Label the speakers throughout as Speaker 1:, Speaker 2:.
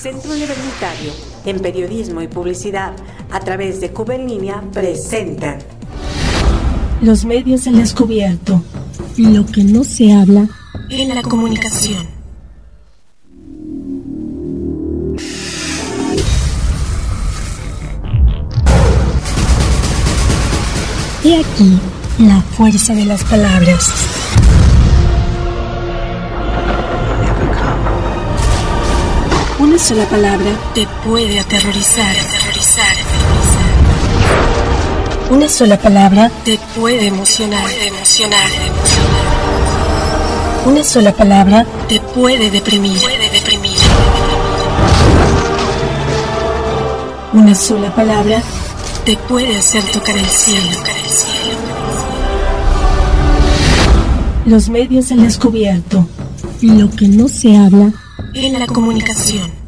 Speaker 1: Centro Universitario en Periodismo y Publicidad a través de Cuba en Línea presentan
Speaker 2: Los medios han descubierto lo que no se habla
Speaker 3: en la comunicación.
Speaker 2: Y aquí la fuerza de las palabras. Una sola palabra
Speaker 3: te puede aterrorizar, aterrorizar,
Speaker 2: Una sola palabra
Speaker 3: te puede emocionar, emocionar, emocionar.
Speaker 2: Una sola palabra
Speaker 3: te puede deprimir, puede deprimir.
Speaker 2: Una sola palabra
Speaker 3: te puede hacer tocar el cielo, tocar el cielo.
Speaker 2: Los medios han descubierto lo que no se habla
Speaker 3: en la comunicación.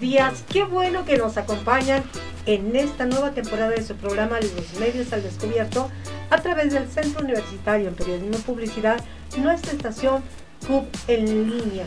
Speaker 4: Días. Qué bueno que nos acompañan en esta nueva temporada de su programa Los Medios al Descubierto a través del Centro Universitario en Periodismo Publicidad, nuestra estación CUB en línea.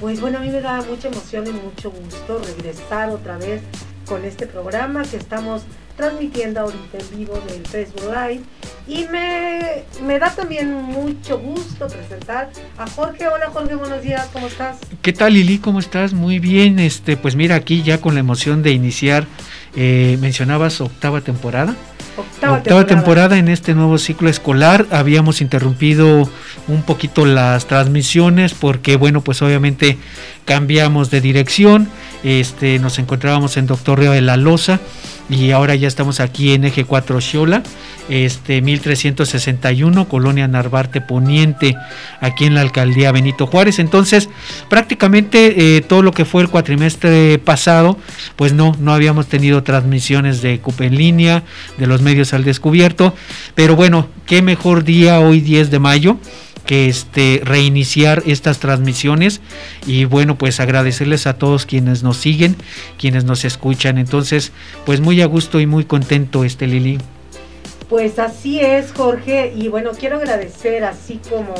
Speaker 4: Pues bueno, a mí me da mucha emoción y mucho gusto regresar otra vez con este programa que estamos transmitiendo ahorita en vivo del Facebook Live. Y me, me, da también mucho gusto presentar a Jorge. Hola Jorge, buenos días, ¿cómo estás?
Speaker 5: ¿Qué tal Lili? ¿Cómo estás? Muy bien, este, pues mira aquí ya con la emoción de iniciar, eh, mencionabas octava temporada.
Speaker 4: Octava,
Speaker 5: octava temporada. en este nuevo ciclo escolar. Habíamos interrumpido un poquito las transmisiones porque, bueno, pues obviamente cambiamos de dirección. Este, nos encontrábamos en Doctor Río de la Loza y ahora ya estamos aquí en Eje 4 Xola, este 1361, Colonia Narvarte Poniente, aquí en la alcaldía Benito Juárez. Entonces, prácticamente eh, todo lo que fue el cuatrimestre pasado, pues no, no habíamos tenido transmisiones de CUP en línea, de los medios al descubierto, pero bueno, qué mejor día hoy 10 de mayo que este reiniciar estas transmisiones. Y bueno pues agradecerles a todos quienes nos siguen quienes nos escuchan. Entonces pues muy a gusto y muy contento este Lili.
Speaker 4: Pues así es Jorge. Y bueno quiero agradecer así como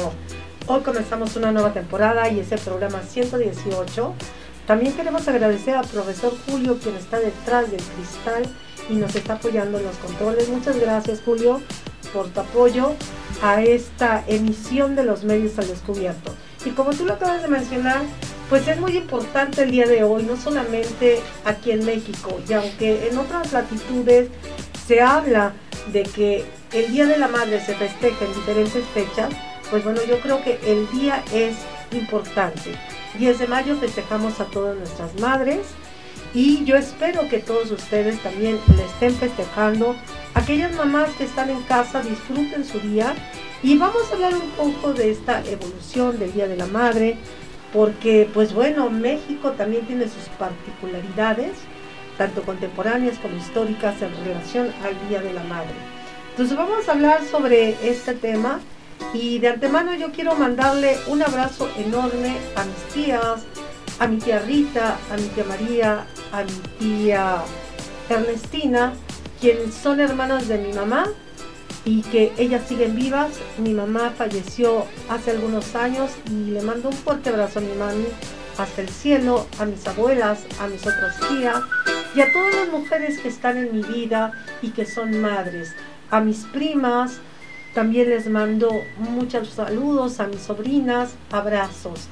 Speaker 4: hoy comenzamos una nueva temporada y es el programa 118 también queremos agradecer al profesor Julio quien está detrás del cristal y nos está apoyando en los controles. Muchas gracias Julio por tu apoyo a esta emisión de los medios al descubierto. Y como tú lo acabas de mencionar, pues es muy importante el día de hoy, no solamente aquí en México, y aunque en otras latitudes se habla de que el Día de la Madre se festeja en diferentes fechas, pues bueno, yo creo que el día es importante. 10 de mayo festejamos a todas nuestras madres y yo espero que todos ustedes también le estén festejando aquellas mamás que están en casa disfruten su día y vamos a hablar un poco de esta evolución del Día de la Madre, porque pues bueno, México también tiene sus particularidades, tanto contemporáneas como históricas en relación al Día de la Madre. Entonces vamos a hablar sobre este tema y de antemano yo quiero mandarle un abrazo enorme a mis tías, a mi tía Rita, a mi tía María, a mi tía Ernestina, quienes son hermanas de mi mamá y que ellas siguen vivas. Mi mamá falleció hace algunos años y le mando un fuerte abrazo a mi mami hasta el cielo, a mis abuelas, a mis otras tías y a todas las mujeres que están en mi vida y que son madres. A mis primas también les mando muchos saludos, a mis sobrinas, abrazos.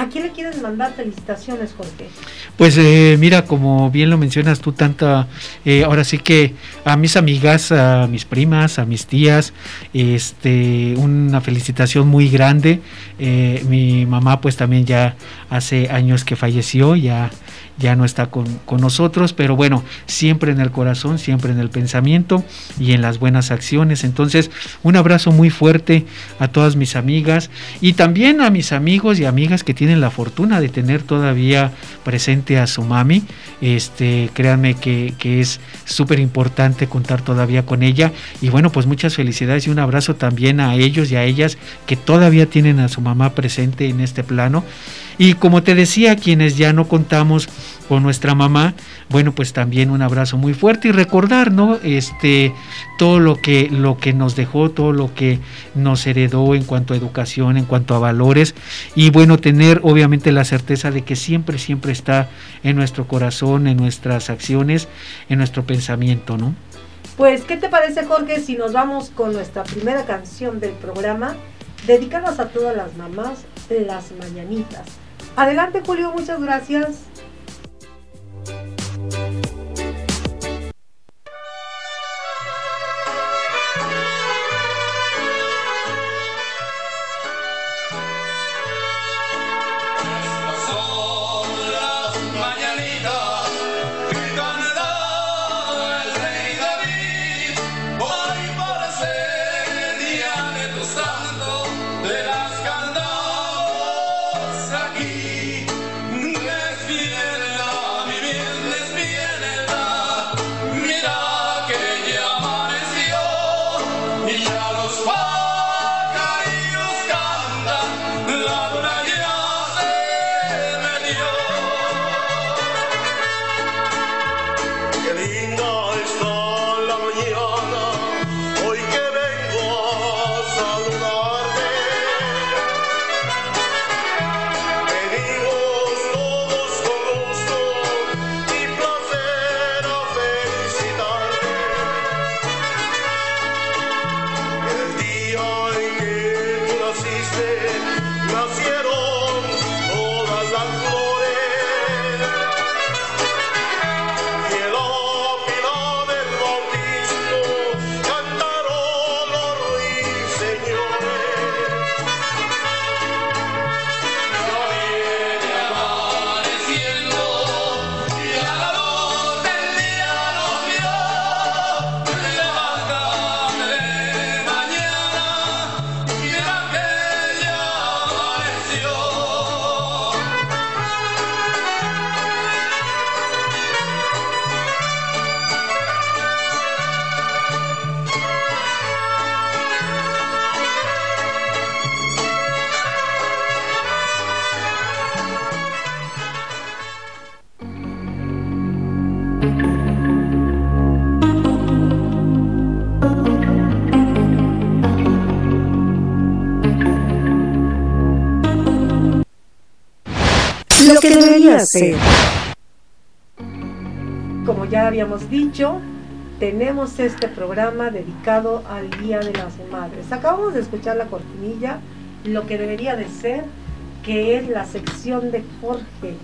Speaker 4: ¿A quién le quieres mandar felicitaciones, Jorge?
Speaker 5: Pues eh, mira, como bien lo mencionas tú, tanta, eh, ahora sí que a mis amigas, a mis primas, a mis tías, este, una felicitación muy grande. Eh, mi mamá pues también ya hace años que falleció, ya ya no está con, nosotros, pero bueno, siempre en el corazón, siempre en el pensamiento y en las buenas acciones. Entonces, un abrazo muy fuerte a todas mis amigas y también a mis amigos y amigas que tienen la fortuna de tener todavía presente a su mami. Este, créanme que, que es súper importante contar todavía con ella. Y bueno, pues muchas felicidades y un abrazo también a ellos y a ellas que todavía tienen a su mamá presente en este plano. Y como te decía, quienes ya no contamos con nuestra mamá, bueno, pues también un abrazo muy fuerte y recordar, ¿no? Este, todo lo que, lo que nos dejó, todo lo que nos heredó en cuanto a educación, en cuanto a valores, y bueno, tener obviamente la certeza de que siempre, siempre está en nuestro corazón, en nuestras acciones, en nuestro pensamiento, ¿no?
Speaker 4: Pues, ¿qué te parece, Jorge, si nos vamos con nuestra primera canción del programa, dedicadas a todas las mamás, las mañanitas? Adelante, Julio, muchas gracias. Como ya habíamos dicho, tenemos este programa dedicado al Día de las Madres. Acabamos de escuchar la cortinilla, lo que debería de ser, que es la sección de Jorge.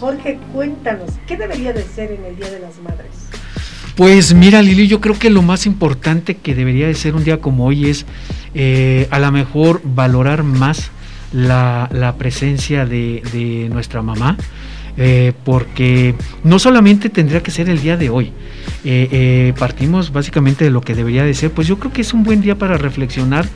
Speaker 4: Jorge, cuéntanos, ¿qué debería de ser en el Día de las Madres?
Speaker 5: Pues mira Lili, yo creo que lo más importante que debería de ser un día como hoy es eh, a lo mejor valorar más la, presencia de, de, nuestra mamá, eh, porque no solamente tendría que ser el día de hoy, eh, eh, partimos básicamente de lo que debería de ser, pues yo creo que es un buen día para reflexionar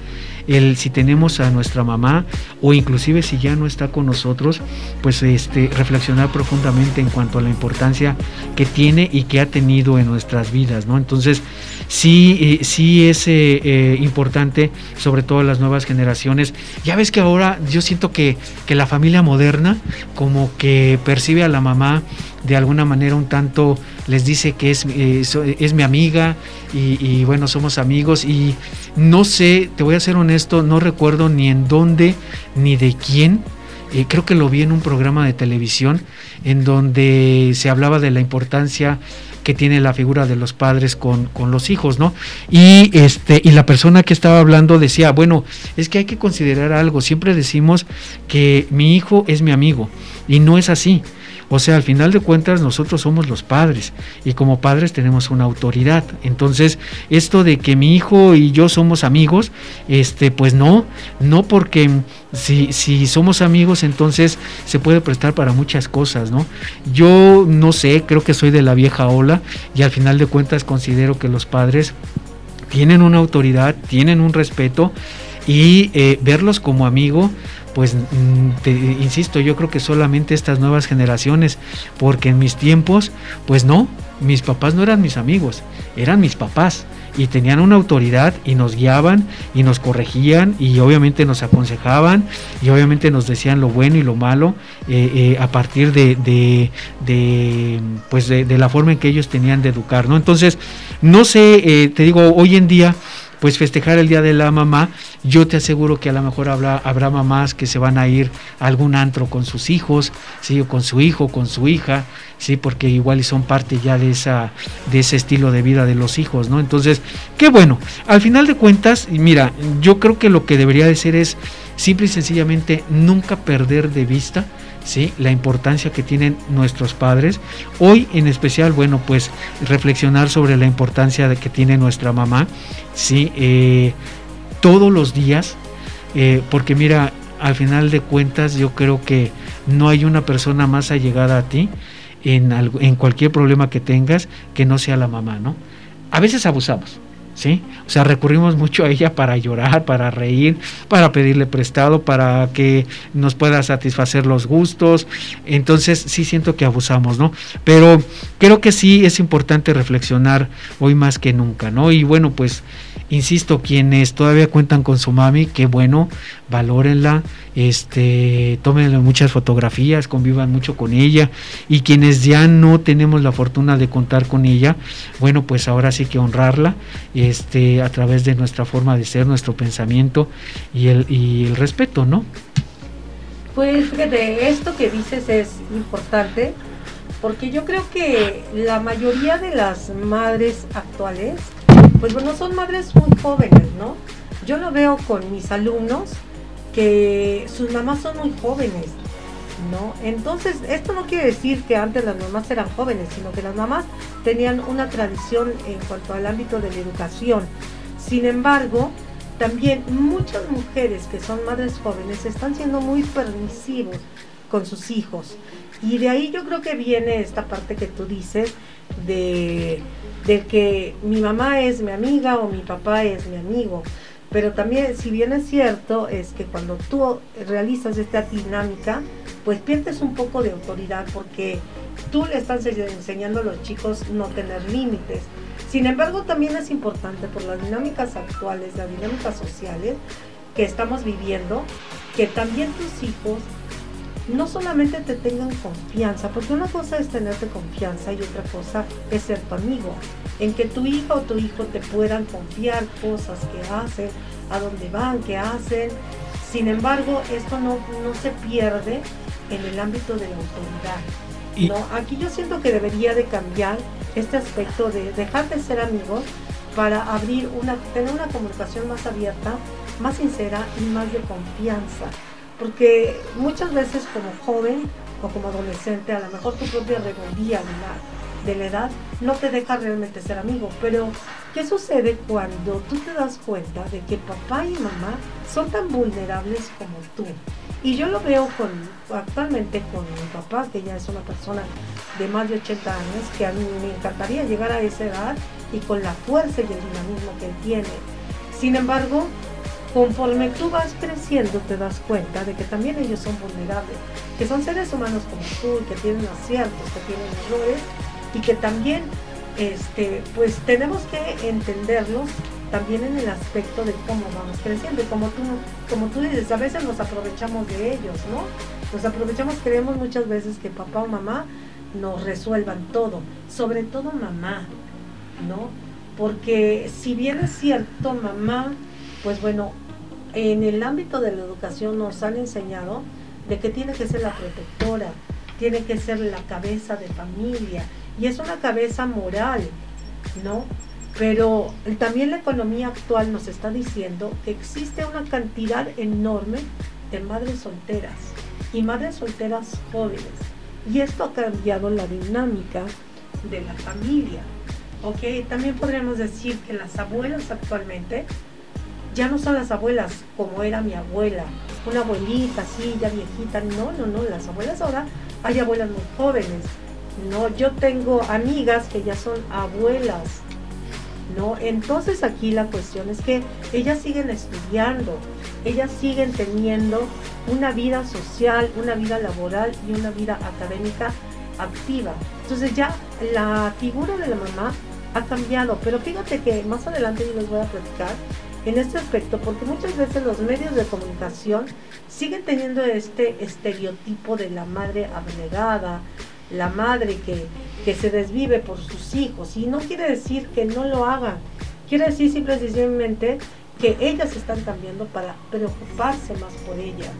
Speaker 5: el si tenemos a nuestra mamá o inclusive si ya no está con nosotros, pues este reflexionar profundamente en cuanto a la importancia que tiene y que ha tenido en nuestras vidas, ¿no? Entonces, sí, eh, sí es eh, eh, importante, sobre todo las nuevas generaciones. Ya ves que ahora yo siento que, que la familia moderna como que percibe a la mamá de alguna manera un tanto les dice que es, eh, es mi amiga y, bueno, somos amigos y no sé, te voy a ser honesto, no recuerdo ni en dónde ni de quién. Eh, creo que lo vi en un programa de televisión en donde se hablaba de la importancia que tiene la figura de los padres con, con, los hijos, ¿no? Y este, y la persona que estaba hablando decía, bueno, es que hay que considerar algo, siempre decimos que mi hijo es mi amigo, y no es así. O sea, al final de cuentas nosotros somos los padres y como padres tenemos una autoridad. Entonces, esto de que mi hijo y yo somos amigos, este, pues no, no porque si, si somos amigos entonces se puede prestar para muchas cosas, ¿no? Yo no sé, creo que soy de la vieja ola y al final de cuentas considero que los padres tienen una autoridad, tienen un respeto y eh, verlos como amigo pues mm, te, insisto, yo creo que solamente estas nuevas generaciones, porque en mis tiempos, pues no, mis papás no eran mis amigos, eran mis papás. y tenían una autoridad y nos guiaban y nos corregían y obviamente nos aconsejaban y obviamente nos decían lo bueno y lo malo eh, eh, a partir de, de, pues de, la forma en que ellos tenían de educar, ¿no? Entonces, no sé, eh, te digo, hoy en día pues festejar el Día de la Mamá, yo te aseguro que a lo mejor habrá, habrá mamás que se van a ir a algún antro con sus hijos, ¿sí? o con su hijo, con su hija, sí, porque igual son parte ya de esa de ese estilo de vida de los hijos, ¿no? Entonces, qué bueno. Al final de cuentas, mira, yo creo que lo que debería de ser es simple y sencillamente nunca perder de vista ¿sí? la importancia que tienen nuestros padres. Hoy en especial, bueno, pues reflexionar sobre la importancia de que tiene nuestra mamá, ¿sí? Eh, todos los días, eh, porque mira, al final de cuentas yo creo que no hay una persona más allegada a ti en, en cualquier problema que tengas que no sea la mamá, ¿no? A veces abusamos, ¿sí? O sea, recurrimos mucho a ella para llorar, para reír, para pedirle prestado, para que nos pueda satisfacer los gustos. Entonces, sí siento que abusamos, ¿no? Pero creo que sí es importante reflexionar hoy más que nunca, ¿no? Y bueno, pues insisto, quienes todavía cuentan con su mami, qué bueno, valórenla, este, tómenle muchas fotografías, convivan mucho con ella y quienes ya no tenemos la fortuna de contar con ella, bueno, pues ahora sí que honrarla, este, a través de nuestra forma de ser, nuestro pensamiento y el, y el respeto, ¿no?
Speaker 4: Pues fíjate, esto que dices es importante porque yo creo que la mayoría de las madres actuales pues bueno, son madres muy jóvenes, ¿no? Yo lo veo con mis alumnos que sus mamás son muy jóvenes, ¿no? Entonces, esto no quiere decir que antes las mamás eran jóvenes, sino que las mamás tenían una tradición en cuanto al ámbito de la educación. Sin embargo, también muchas mujeres que son madres jóvenes están siendo muy permisivos con sus hijos. Y de ahí yo creo que viene esta parte que tú dices de de que mi mamá es mi amiga o mi papá es mi amigo. Pero también, si bien es cierto, es que cuando tú realizas esta dinámica, pues pierdes un poco de autoridad porque tú le estás enseñando a los chicos no tener límites. Sin embargo, también es importante por las dinámicas actuales, las dinámicas sociales que estamos viviendo, que también tus hijos no solamente te tengan confianza, porque una cosa es tenerte confianza y otra cosa es ser tu amigo, en que tu hija o tu hijo te puedan confiar cosas que hacen, a dónde van, qué hacen. Sin embargo, esto no, no se pierde en el ámbito de la autoridad. ¿no? Aquí yo siento que debería de cambiar este aspecto de dejar de ser amigos para abrir una, tener una comunicación más abierta, más sincera y más de confianza porque muchas veces como joven o como adolescente, a lo mejor tu propia rebeldía de la, de la edad no te deja realmente ser amigo. Pero, ¿qué sucede cuando tú te das cuenta de que papá y mamá son tan vulnerables como tú? Y yo lo veo con, actualmente con mi papá, que ya es una persona de más de 80 años, que a mí me encantaría llegar a esa edad y con la fuerza y el dinamismo que tiene. Sin embargo, conforme tú vas creciendo te das cuenta de que también ellos son vulnerables, que son seres humanos como tú, que tienen aciertos, que tienen errores y que también este, pues tenemos que entenderlos también en el aspecto de cómo vamos creciendo. Y como tú, como tú dices, a veces nos aprovechamos de ellos, ¿no? Nos aprovechamos, creemos muchas veces que papá o mamá nos resuelvan todo, sobre todo mamá, ¿no? Porque si bien es cierto, mamá pues bueno, en el ámbito de la educación nos han enseñado de que tiene que ser la protectora, tiene que ser la cabeza de familia, y es una cabeza moral, ¿no? Pero también la economía actual nos está diciendo que existe una cantidad enorme de madres solteras y madres solteras jóvenes. Y esto ha cambiado la dinámica de la familia. ¿ok? También podríamos decir que las abuelas actualmente ya no son las abuelas como era mi abuela, una abuelita así, ya viejita, no, no, no, las abuelas ahora hay abuelas muy jóvenes, no, yo tengo amigas que ya son abuelas, ¿no? Entonces aquí la cuestión es que ellas siguen estudiando, ellas siguen teniendo una vida social, una vida laboral y una vida académica activa. Entonces ya la figura de la mamá ha cambiado. Pero fíjate que más adelante yo les voy a platicar en este aspecto, porque muchas veces los medios de comunicación siguen teniendo este estereotipo de la madre abnegada, la madre que, que se desvive por sus hijos. Y no quiere decir que no lo hagan, quiere decir simplemente que ellas están cambiando para preocuparse más por ella.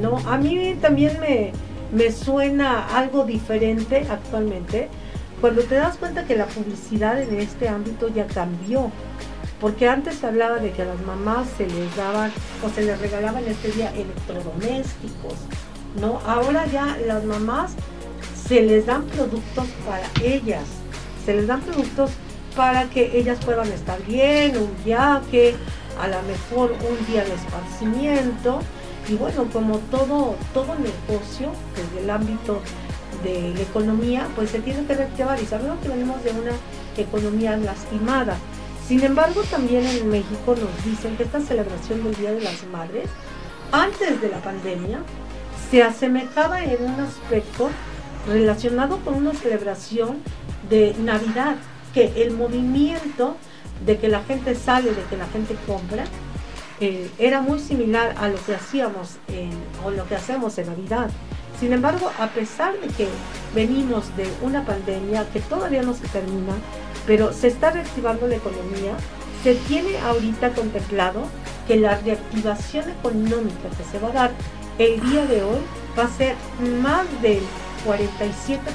Speaker 4: ¿no? A mí también me, me suena algo diferente actualmente cuando te das cuenta que la publicidad en este ámbito ya cambió. Porque antes se hablaba de que a las mamás se les daban o se les regalaban este día electrodomésticos, ¿no? Ahora ya las mamás se les dan productos para ellas, se les dan productos para que ellas puedan estar bien, un viaje, a lo mejor un día de esparcimiento. Y bueno, como todo, todo negocio, desde el ámbito de la economía, pues se tiene que reactivar y sabemos que venimos de una economía lastimada. Sin embargo, también en México nos dicen que esta celebración del Día de las Madres, antes de la pandemia, se asemejaba en un aspecto relacionado con una celebración de Navidad, que el movimiento de que la gente sale, de que la gente compra, eh, era muy similar a lo que hacíamos o lo que hacemos en Navidad. Sin embargo, a pesar de que venimos de una pandemia que todavía no se termina, pero se está reactivando la economía, se tiene ahorita contemplado que la reactivación económica que se va a dar el día de hoy va a ser más del 47%.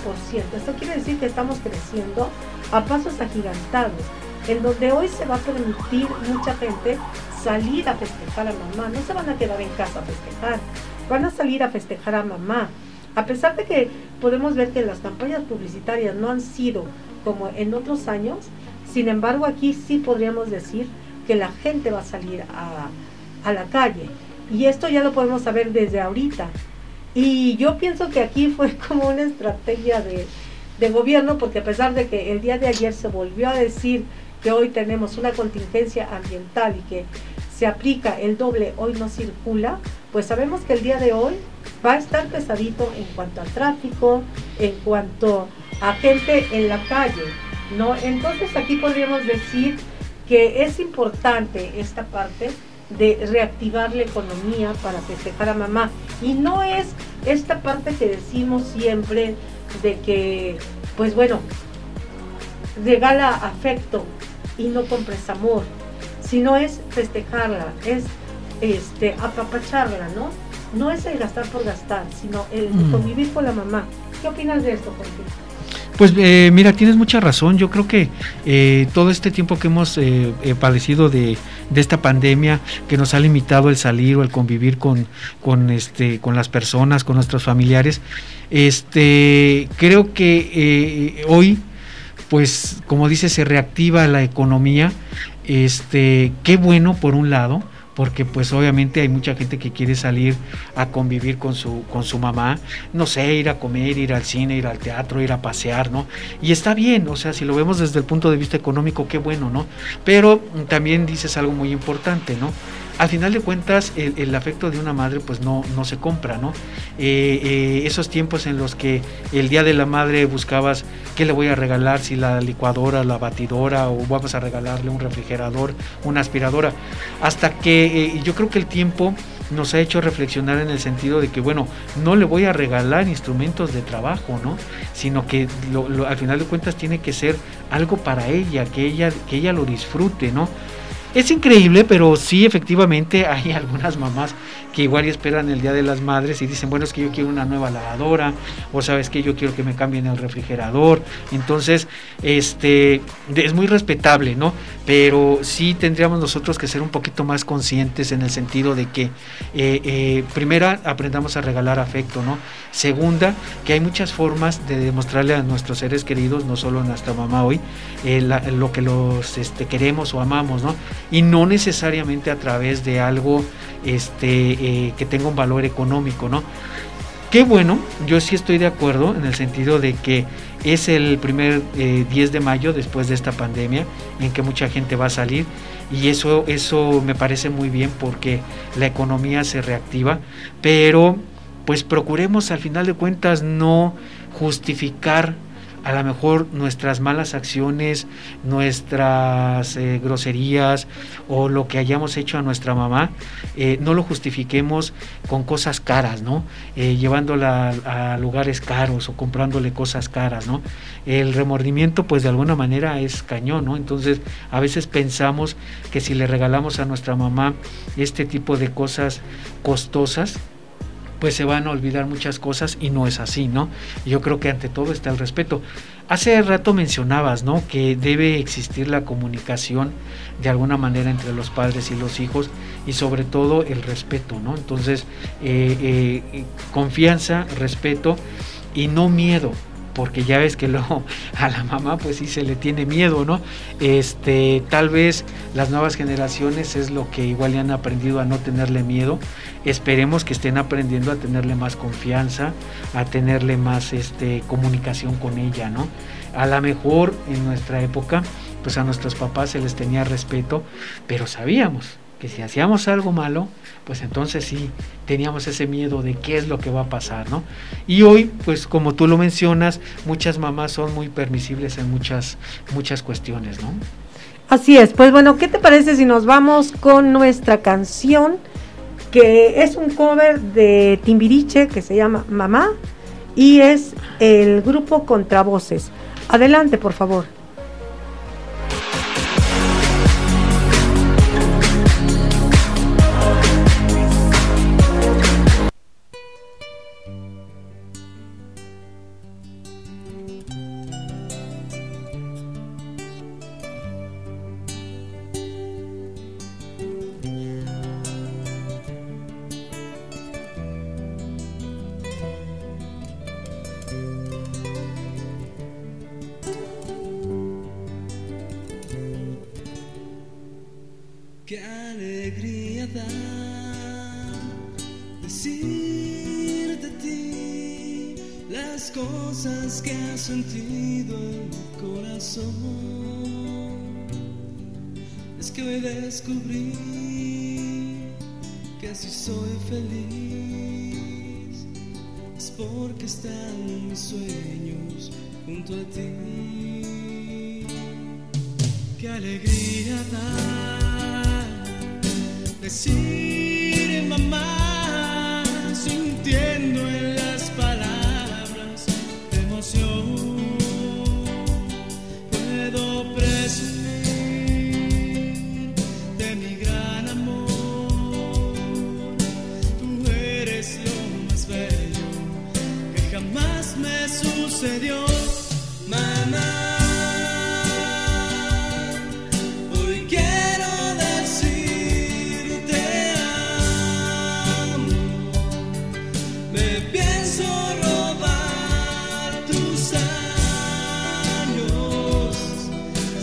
Speaker 4: Esto quiere decir que estamos creciendo a pasos agigantados, en donde hoy se va a permitir mucha gente salir a festejar a mamá, no se van a quedar en casa a festejar, van a salir a festejar a mamá. A pesar de que podemos ver que las campañas publicitarias no han sido como en otros años, sin embargo aquí sí podríamos decir que la gente va a salir a, la calle. Y esto ya lo podemos saber desde ahorita. Y yo pienso que aquí fue como una estrategia de, de gobierno, porque a pesar de que el día de ayer se volvió a decir que hoy tenemos una contingencia ambiental y que se aplica el doble hoy no circula, pues sabemos que el día de hoy va a estar pesadito en cuanto a tráfico, en cuanto a gente en la calle, ¿no? Entonces aquí podríamos decir que es importante esta parte de reactivar la economía para festejar a mamá. Y no es esta parte que decimos siempre de que, pues bueno, regala afecto y no compres amor, sino es festejarla, es este, apapacharla, ¿no? No es el gastar por gastar, sino el mm. convivir con la mamá. ¿Qué opinas de esto, Jorge?
Speaker 5: Pues eh, mira, tienes mucha razón. Yo creo que eh, todo este tiempo que hemos eh, padecido de, esta pandemia, que nos ha limitado el salir o el convivir con, con, este, con las personas, con nuestros familiares, este, creo que hoy, pues como dice, se reactiva la economía. Este, qué bueno por un lado, porque pues obviamente hay mucha gente que quiere salir a convivir con su, con su mamá, no sé, ir a comer, ir al cine, ir al teatro, ir a pasear, ¿no? Y está bien, o sea, si lo vemos desde el punto de vista económico, qué bueno, ¿no? Pero también dices algo muy importante, ¿no? Al final de cuentas el, afecto de una madre pues no, no se compra, ¿no? Eh, eh, esos tiempos en los que el día de la madre buscabas qué le voy a regalar, si la licuadora, la batidora o vamos a regalarle un refrigerador, una aspiradora, hasta que eh, yo creo que el tiempo nos ha hecho reflexionar en el sentido de que, bueno, no le voy a regalar instrumentos de trabajo, ¿no? Sino que al final de cuentas tiene que ser algo para ella, que ella, que ella lo disfrute, ¿no? Es increíble, pero sí, efectivamente, hay algunas mamás que igual esperan el Día de las Madres y dicen, bueno, es que yo quiero una nueva lavadora, o sabes que yo quiero que me cambien el refrigerador. Entonces, este, es muy respetable, ¿no? Pero sí tendríamos nosotros que ser un poquito más conscientes en el sentido de que, eh, eh, primera, aprendamos a regalar afecto, ¿no? Segunda, que hay muchas formas de demostrarle a nuestros seres queridos, no solo a nuestra mamá hoy, eh, lo que los este, queremos o amamos, ¿no? Y no necesariamente a través de algo este, eh, que tenga un valor económico, ¿no? Qué bueno, yo sí estoy de acuerdo en el sentido de que es el primer 10 eh, de mayo después de esta pandemia en que mucha gente va a salir y eso, eso me parece muy bien porque la economía se reactiva, pero pues procuremos al final de cuentas no justificar a lo mejor nuestras malas acciones, nuestras eh, groserías o lo que hayamos hecho a nuestra mamá, eh, no lo justifiquemos con cosas caras, ¿no? Eh, llevándola a, lugares caros o comprándole cosas caras, ¿no? El remordimiento, pues de alguna manera es cañón, ¿no? Entonces, a veces pensamos que si le regalamos a nuestra mamá este tipo de cosas costosas, pues se van a olvidar muchas cosas y no es así, ¿no? Yo creo que ante todo está el respeto. Hace rato mencionabas, ¿no? Que debe existir la comunicación de alguna manera entre los padres y los hijos y sobre todo el respeto, ¿no? Entonces, eh, eh, confianza, respeto y no miedo, porque ya ves que luego a la mamá pues sí se le tiene miedo, ¿no? Este, tal vez las nuevas generaciones es lo que igual le han aprendido a no tenerle miedo. Esperemos que estén aprendiendo a tenerle más confianza, a tenerle más este comunicación con ella, ¿no? A lo mejor en nuestra época pues a nuestros papás se les tenía respeto, pero sabíamos que si hacíamos algo malo, pues entonces sí teníamos ese miedo de qué es lo que va a pasar, ¿no? Y hoy, pues como tú lo mencionas, muchas mamás son muy permisibles en muchas, muchas cuestiones, ¿no?
Speaker 6: Así es, pues bueno, ¿qué te parece si nos vamos con nuestra canción? Que es un cover de Timbiriche que se llama Mamá y es el grupo Contravoces. Adelante, por favor.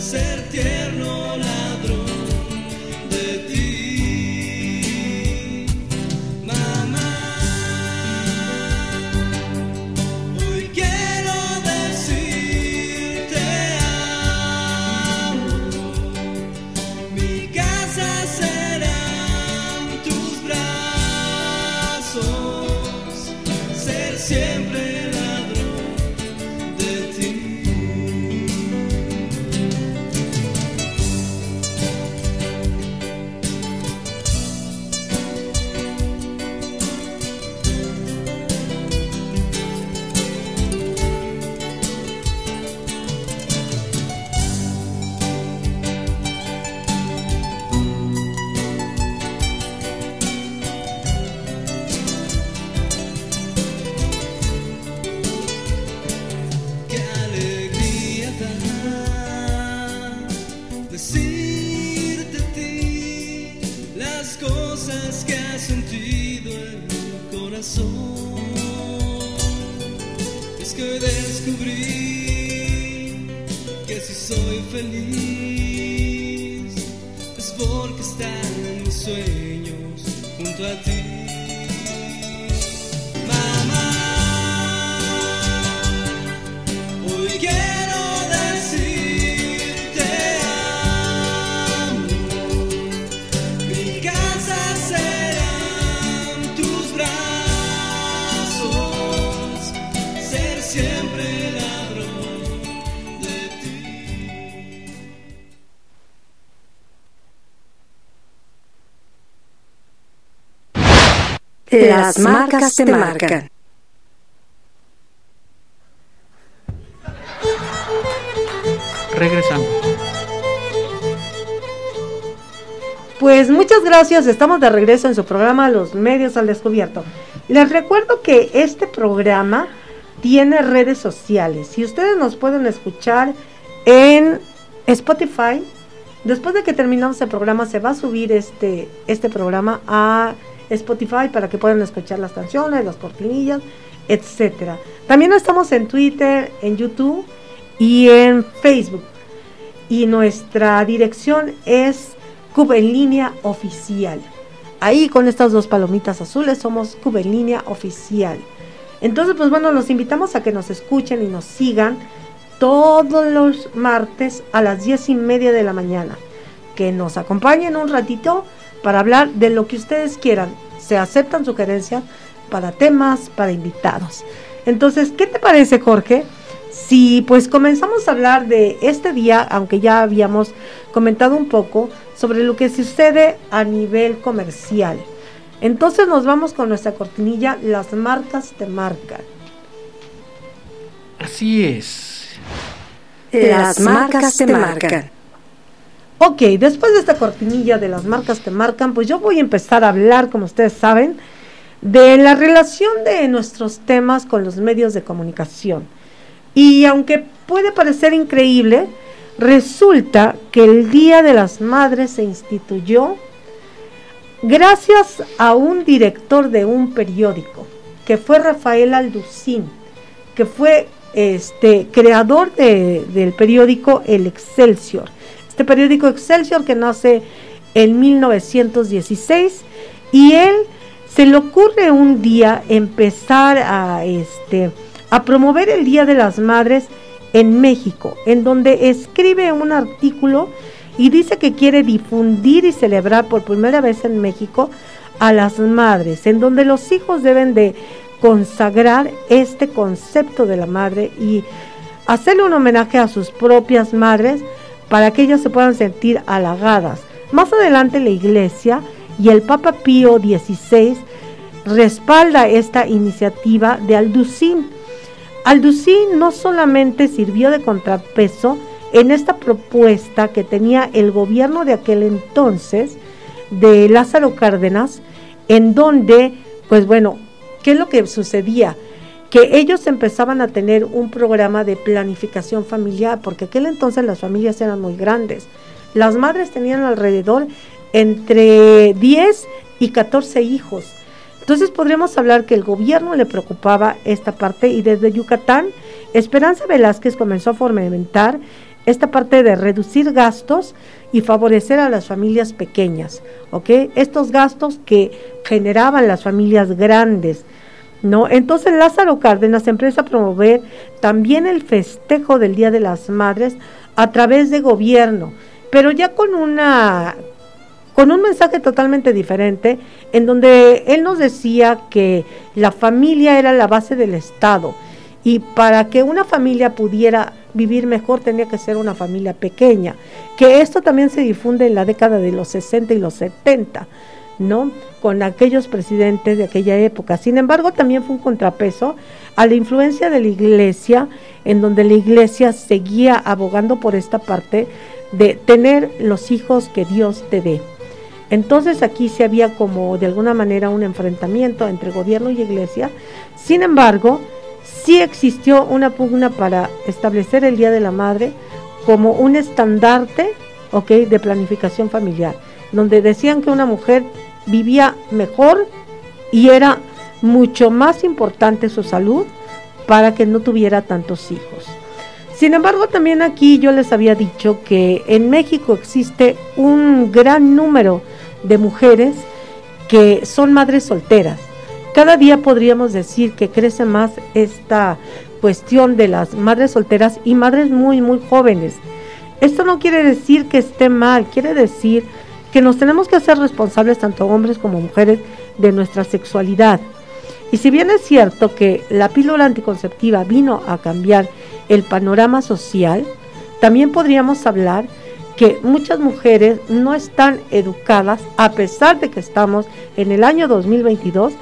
Speaker 1: said Las marcas te marcan.
Speaker 5: Regresamos.
Speaker 4: Pues muchas gracias, estamos de regreso en su programa Los Medios al Descubierto. Les recuerdo que este programa tiene redes sociales y ustedes nos pueden escuchar en Spotify. Después de que terminamos el programa se va a subir este, este programa a Spotify para que puedan escuchar las canciones, las cortinillas, etcétera. También estamos en Twitter, en YouTube y en Facebook. Y nuestra dirección es Cuba en línea oficial. Ahí con estas dos palomitas azules somos Cuba en línea oficial. Entonces, pues bueno, los invitamos a que nos escuchen y nos sigan todos los martes a las diez y media de la mañana. Que nos acompañen un ratito para hablar de lo que ustedes quieran. Se aceptan sugerencias para temas, para invitados. Entonces, ¿qué te parece, Jorge? Si pues comenzamos a hablar de este día, aunque ya habíamos comentado un poco sobre lo que sucede a nivel comercial. Entonces nos vamos con nuestra cortinilla, las marcas te marcan.
Speaker 5: Así es.
Speaker 1: Las marcas te marcan.
Speaker 4: Ok, después de esta cortinilla de las marcas te marcan, pues yo voy a empezar a hablar, como ustedes saben, de la relación de nuestros temas con los medios de comunicación. Y aunque puede parecer increíble, resulta que el Día de las Madres se instituyó gracias a un director de un periódico, que fue Rafael Alducín, que fue este creador del periódico El Excelsior este periódico Excelsior que nace en 1916 y él se le ocurre un día empezar a este a promover el Día de las Madres en México, en donde escribe un artículo y dice que quiere difundir y celebrar por primera vez en México a las madres, en donde los hijos deben de consagrar este concepto de la madre y hacerle un homenaje a sus propias madres para que ellas se puedan sentir halagadas. Más adelante la iglesia y el Papa Pío XVI respalda esta iniciativa de Alducín. Alducín no solamente sirvió de contrapeso en esta propuesta que tenía el gobierno de aquel entonces de Lázaro Cárdenas, en donde, pues bueno, ¿qué es lo que sucedía? Que ellos empezaban a tener un programa de planificación familiar, porque aquel entonces las familias eran muy grandes. Las madres tenían alrededor entre 10 y 14 hijos. Entonces podríamos hablar que el gobierno le preocupaba esta parte y desde Yucatán, Esperanza Velázquez comenzó a fomentar esta parte de reducir gastos y favorecer a las familias pequeñas, ¿ok? Estos gastos que generaban las familias grandes. ¿No? Entonces Lázaro Cárdenas empieza a promover también el festejo del Día de las Madres a través de gobierno, pero ya con una con un mensaje totalmente diferente, en donde él nos decía que la familia era la base del Estado y para que una familia pudiera vivir mejor tenía que ser una familia pequeña, que esto también se difunde en la década de los 60 y los 70. ¿No? Con aquellos presidentes de aquella época. Sin embargo, también fue un contrapeso a la influencia de la iglesia, en donde la iglesia seguía abogando por esta parte de tener los hijos que Dios te dé. Entonces aquí se había como de alguna manera un enfrentamiento entre gobierno y iglesia. Sin embargo, sí existió una pugna para establecer el Día de la Madre como un estandarte de planificación familiar, donde decían que una mujer vivía mejor y era mucho más importante su salud para que no tuviera tantos hijos. Sin embargo, también aquí yo les había dicho que en México existe un gran número de mujeres que son madres solteras. Cada día podríamos decir que crece más esta cuestión de las madres solteras y madres muy, muy jóvenes. Esto no quiere decir que esté mal, quiere decir que nos tenemos que hacer responsables tanto hombres como mujeres de nuestra sexualidad. Y si bien es cierto que la píldora anticonceptiva vino a cambiar el panorama social, también podríamos hablar que muchas mujeres no están educadas, a pesar de que estamos en el año 2022,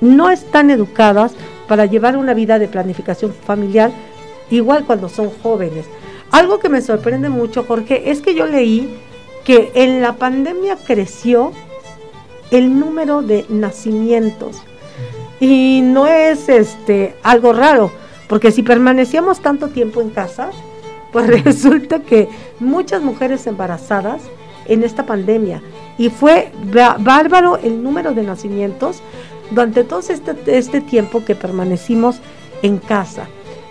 Speaker 4: no están educadas para llevar una vida de planificación familiar, igual cuando son jóvenes. Algo que me sorprende mucho, Jorge, es que yo leí que en la pandemia creció el número de nacimientos. Y no es este algo raro, porque si permanecíamos tanto tiempo en casa, pues resulta que muchas mujeres embarazadas en esta pandemia y fue bárbaro el número de nacimientos durante todo este, este tiempo que permanecimos en casa.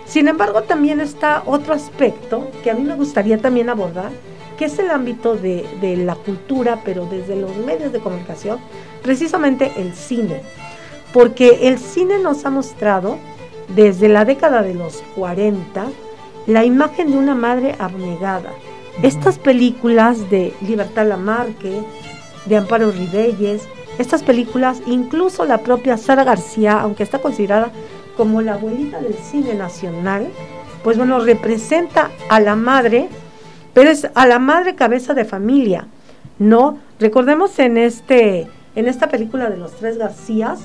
Speaker 4: Sin embargo, también está otro aspecto que a mí me gustaría también abordar, que es el ámbito de, de la cultura, pero desde los medios de comunicación, precisamente el cine. Porque el cine nos ha mostrado desde la década de los 40 la imagen de una madre abnegada. Estas películas de Libertad Lamarque, de Amparo Ribelles, estas películas, incluso la propia Sara García, aunque está considerada como la abuelita del cine nacional, pues bueno, representa a la madre, pero es a la madre cabeza de familia, ¿no? Recordemos en, este, en esta película de los tres Garcías,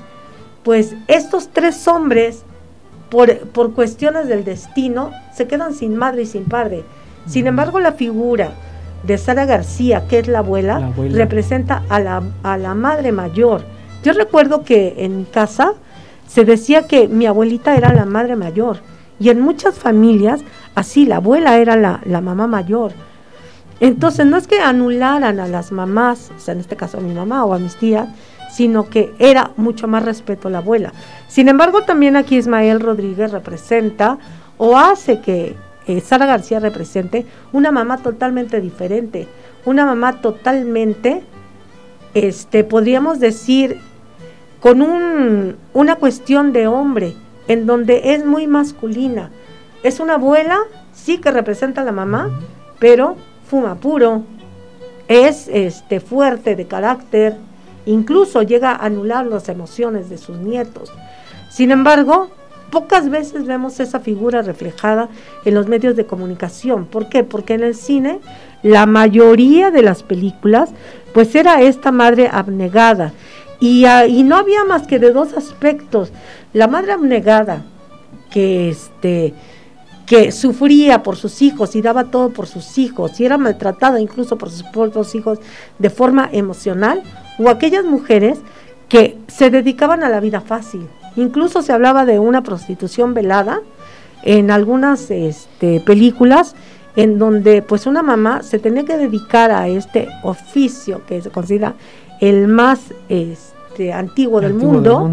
Speaker 4: pues estos tres hombres, por, por cuestiones del destino, se quedan sin madre y sin padre. Sin embargo, la figura de Sara García, que es la abuela, representa a la, a la madre mayor. Yo recuerdo que en casa se decía que mi abuelita era la madre mayor y en muchas familias así, la abuela era la, la mamá mayor. Entonces no es que anularan a las mamás, o sea, en este caso a mi mamá o a mis tías, sino que era mucho más respeto la abuela. Sin embargo, también aquí Ismael Rodríguez representa o hace que, Sara García represente una mamá totalmente diferente, una mamá totalmente, este, podríamos decir, con un, una cuestión de hombre, en donde es muy masculina. Es una abuela, sí que representa a la mamá, pero fuma puro, es este, fuerte de carácter, incluso llega a anular las emociones de sus nietos. Sin embargo, pocas veces vemos esa figura reflejada en los medios de comunicación. ¿Por qué? Porque en el cine la mayoría de las películas pues era esta madre abnegada y, ah, y no había más que de dos aspectos. La madre abnegada que este que sufría por sus hijos y daba todo por sus hijos y era maltratada incluso por sus propios hijos de forma emocional o aquellas mujeres que se dedicaban a la vida fácil. Incluso se hablaba de una prostitución velada en algunas este, películas en donde pues una mamá se tenía que dedicar a este oficio que se considera el más este, antiguo, del mundo,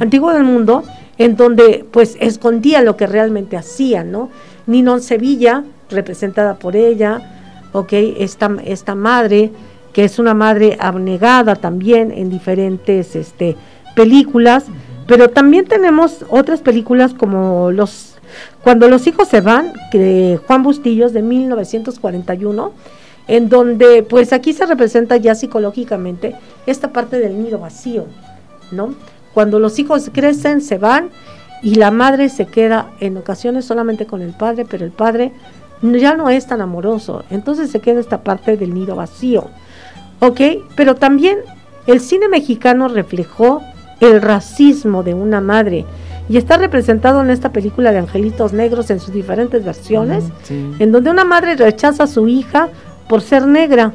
Speaker 4: antiguo del mundo, en donde pues escondía lo que realmente hacía, ¿no? Ninon Sevilla, representada por ella, ok, esta, esta madre, que es una madre abnegada también en diferentes este, películas, pero también tenemos otras películas como los Cuando los hijos se van, de Juan Bustillos de 1941, en donde pues aquí se representa ya psicológicamente esta parte del nido vacío, ¿no? Cuando los hijos crecen, se van y la madre se queda en ocasiones solamente con el padre, pero el padre ya no es tan amoroso, entonces se queda esta parte del nido vacío, ¿ok? Pero también el cine mexicano reflejó el racismo de una madre. Y está representado en esta película de Angelitos Negros en sus diferentes versiones, en donde una madre rechaza a su hija por ser negra.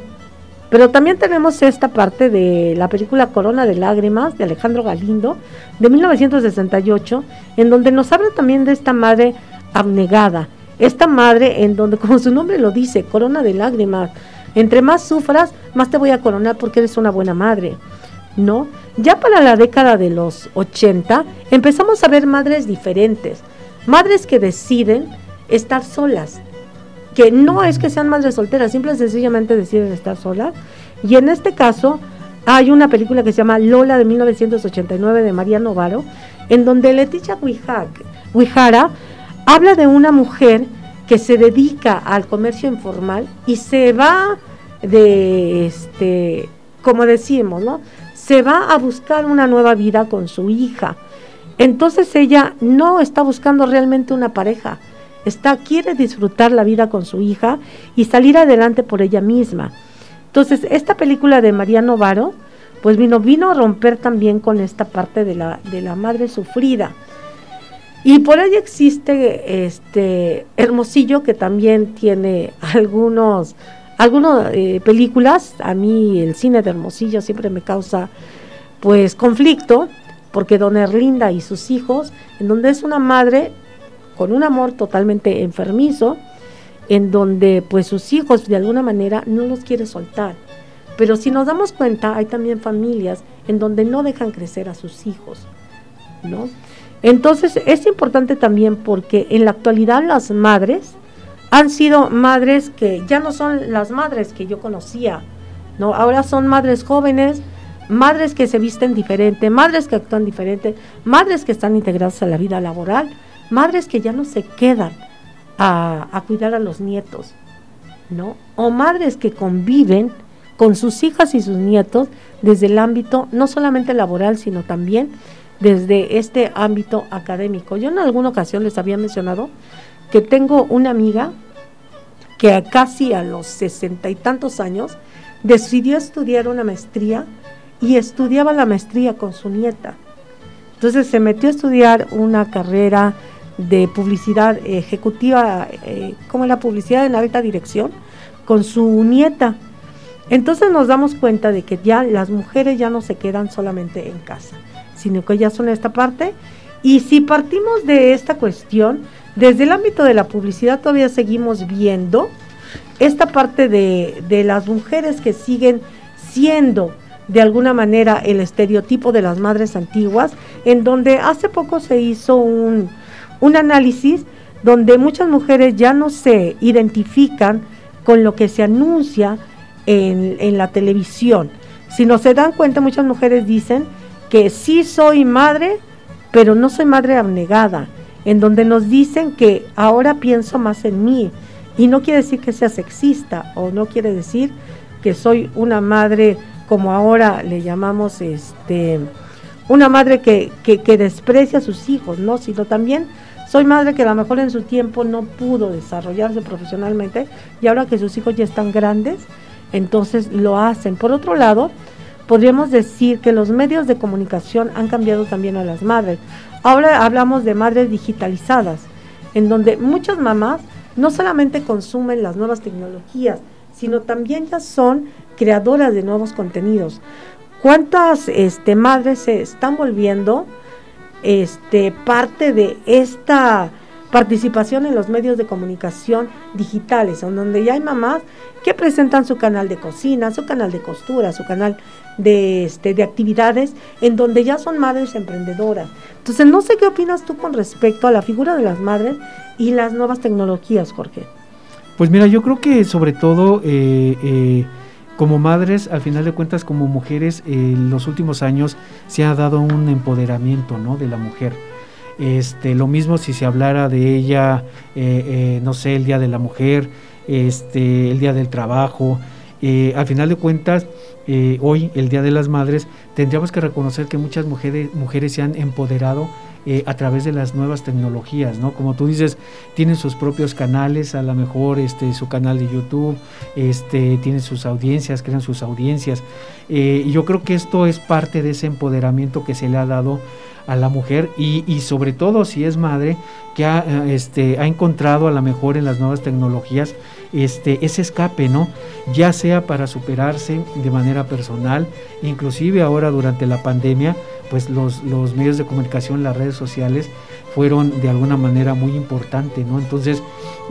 Speaker 4: Pero también tenemos esta parte de la película Corona de Lágrimas de Alejandro Galindo de 1968, en donde nos habla también de esta madre abnegada. Esta madre en donde, como su nombre lo dice, Corona de Lágrimas, entre más sufras, más te voy a coronar porque eres una buena madre. ¿no? Ya para la década de los 80 empezamos a ver madres diferentes, madres que deciden estar solas, que no es que sean madres solteras, simple y sencillamente deciden estar solas. Y en este caso hay una película que se llama Lola de 1989 de María Novaro, en donde Leticia Huijara habla de una mujer que se dedica al comercio informal y se va de este como decimos, ¿no? se va a buscar una nueva vida con su hija. Entonces ella no está buscando realmente una pareja, está, quiere disfrutar la vida con su hija y salir adelante por ella misma. Entonces, esta película de Mariano Varo, pues vino, vino a romper también con esta parte de la, de la madre sufrida. Y por ahí existe este Hermosillo que también tiene algunos algunas eh, películas, a mí el cine de Hermosillo siempre me causa pues conflicto, porque Don Erlinda y sus hijos, en donde es una madre con un amor totalmente enfermizo, en donde pues sus hijos de alguna manera no los quiere soltar. Pero si nos damos cuenta, hay también familias en donde no dejan crecer a sus hijos, ¿no? Entonces es importante también porque en la actualidad las madres han sido madres que ya no son las madres que yo conocía, ¿no? Ahora son madres jóvenes, madres que se visten diferente, madres que actúan diferente, madres que están integradas a la vida laboral, madres que ya no se quedan a, a cuidar a los nietos, ¿no? O madres que conviven con sus hijas y sus nietos desde el ámbito no solamente laboral, sino también desde este ámbito académico. Yo en alguna ocasión les había mencionado que tengo una amiga que casi a los sesenta y tantos años decidió estudiar una maestría y estudiaba la maestría con su nieta. Entonces se metió a estudiar una carrera de publicidad ejecutiva, eh, como la publicidad en alta dirección, con su nieta. Entonces nos damos cuenta de que ya las mujeres ya no se quedan solamente en casa, sino que ya son esta parte. Y si partimos de esta cuestión, desde el ámbito de la publicidad todavía seguimos viendo esta parte de, de las mujeres que siguen siendo de alguna manera el estereotipo de las madres antiguas, en donde hace poco se hizo un, un análisis donde muchas mujeres ya no se identifican con lo que se anuncia en, en, la televisión. Si no se dan cuenta, muchas mujeres dicen que sí soy madre, pero no soy madre abnegada, en donde nos dicen que ahora pienso más en mí. Y no quiere decir que sea sexista o no quiere decir que soy una madre como ahora le llamamos este una madre que, que, que desprecia a sus hijos, ¿no? Sino también soy madre que a lo mejor en su tiempo no pudo desarrollarse profesionalmente y ahora que sus hijos ya están grandes, entonces lo hacen. Por otro lado, podríamos decir que los medios de comunicación han cambiado también a las madres. Ahora hablamos de madres digitalizadas, en donde muchas mamás no solamente consumen las nuevas tecnologías, sino también ya son creadoras de nuevos contenidos. ¿Cuántas este, madres se están volviendo este, parte de esta participación en los medios de comunicación digitales, en donde ya hay mamás que presentan su canal de cocina, su canal de costura, su canal de, este, de actividades, en donde ya son madres emprendedoras. Entonces, no sé qué opinas tú con respecto a la figura de las madres y las nuevas tecnologías, Jorge.
Speaker 5: Pues mira, yo creo que sobre todo eh, eh, como madres, al final de cuentas, como mujeres, en los últimos años se ha dado un empoderamiento ¿no? de la mujer. Este, lo mismo si se hablara de ella, eh, no sé, el Día de la Mujer, este, el Día del Trabajo. Al final de cuentas, hoy, el Día de las Madres, tendríamos que reconocer que muchas mujeres, mujeres se han empoderado eh, a través de las nuevas tecnologías, ¿no? Como tú dices, tienen sus propios canales, a lo mejor este, su canal de YouTube, este, tienen sus audiencias, crean sus audiencias. Eh, y yo creo que esto es parte de ese empoderamiento que se le ha dado a la mujer y, y sobre todo si es madre que ha, eh, este, ha encontrado a lo mejor en las nuevas tecnologías este, ese escape, ¿no? Ya sea para superarse de manera personal, inclusive ahora durante la pandemia, pues los, los medios de comunicación, las redes sociales, fueron de alguna manera muy importante, ¿no? Entonces,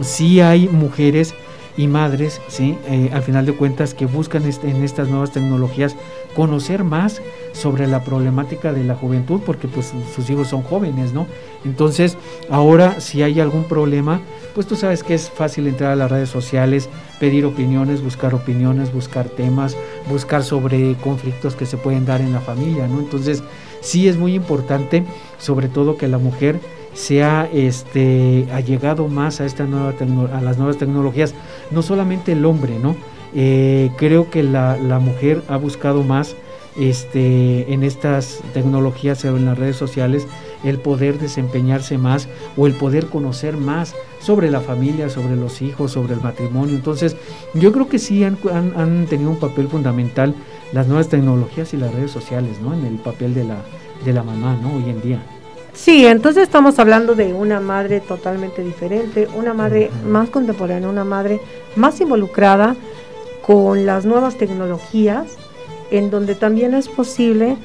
Speaker 5: sí hay mujeres y madres, ¿sí? Eh, al final de cuentas, que buscan este, en estas nuevas tecnologías conocer más sobre la problemática de la juventud, porque pues sus hijos son jóvenes, ¿no? Entonces, ahora si hay algún problema, pues tú sabes que es fácil entrar a las redes sociales, pedir opiniones, buscar opiniones, buscar temas, buscar sobre conflictos que se pueden dar en la familia, ¿no? Entonces, sí es muy importante, sobre todo que la mujer se ha este, llegado más a, esta a las nuevas tecnologías, no solamente el hombre, ¿no? Eh, creo que la, la, mujer ha buscado más este, en estas tecnologías o en las redes sociales el poder desempeñarse más o el poder conocer más sobre la familia, sobre los hijos, sobre el matrimonio. Entonces, yo creo que sí han, han, tenido un papel fundamental las nuevas tecnologías y las redes sociales, ¿no? En el papel de la, de la mamá, ¿no? Hoy en día.
Speaker 3: Sí, entonces estamos hablando de una madre totalmente diferente, una madre más contemporánea, una madre más involucrada con las nuevas tecnologías, en donde también es posible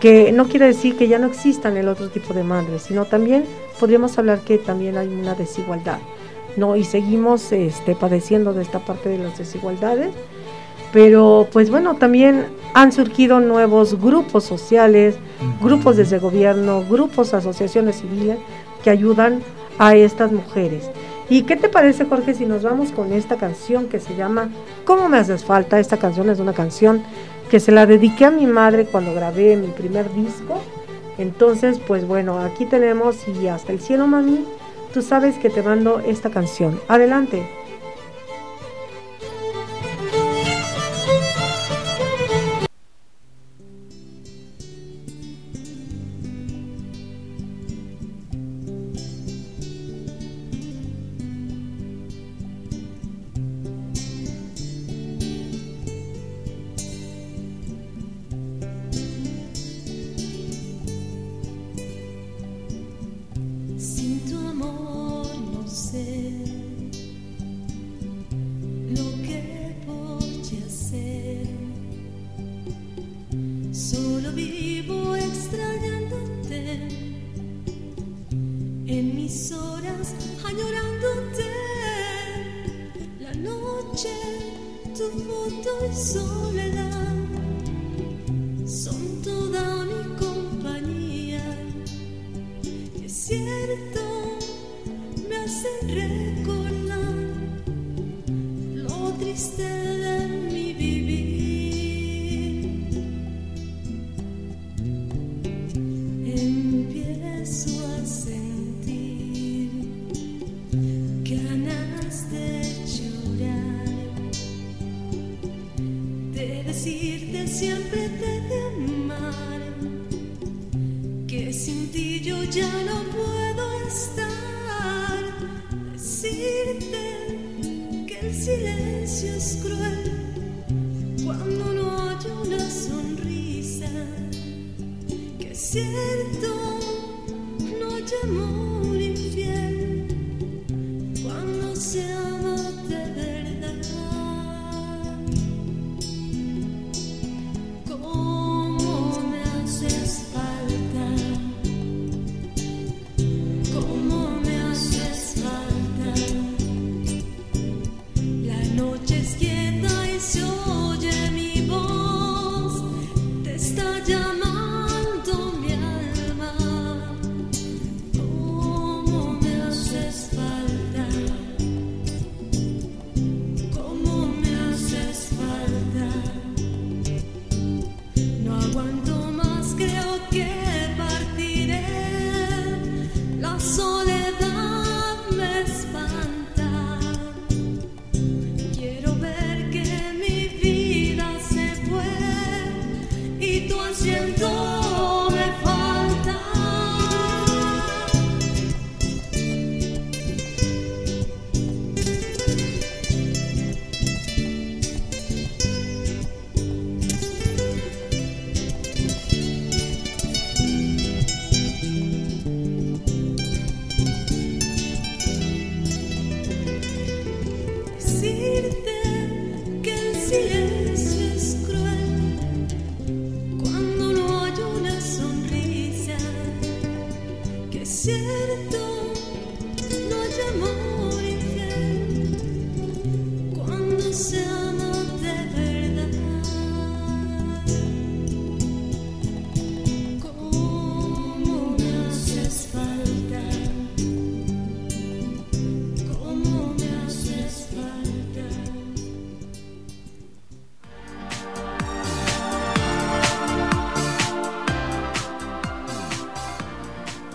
Speaker 3: que no quiere decir que ya no existan el otro tipo de madres, sino también podríamos hablar que también hay una desigualdad, ¿no? Y seguimos este, padeciendo de esta parte de las desigualdades, pero pues bueno, también han surgido nuevos grupos sociales, grupos desde gobierno, grupos, asociaciones civiles que ayudan a estas mujeres. ¿Y qué te parece, Jorge, si nos vamos con esta canción que se llama ¿Cómo me haces falta? Esta canción es una canción que se la dediqué a mi madre cuando grabé mi primer disco. Entonces, pues bueno, aquí tenemos y hasta el cielo, mami, tú sabes que te mando esta canción. Adelante.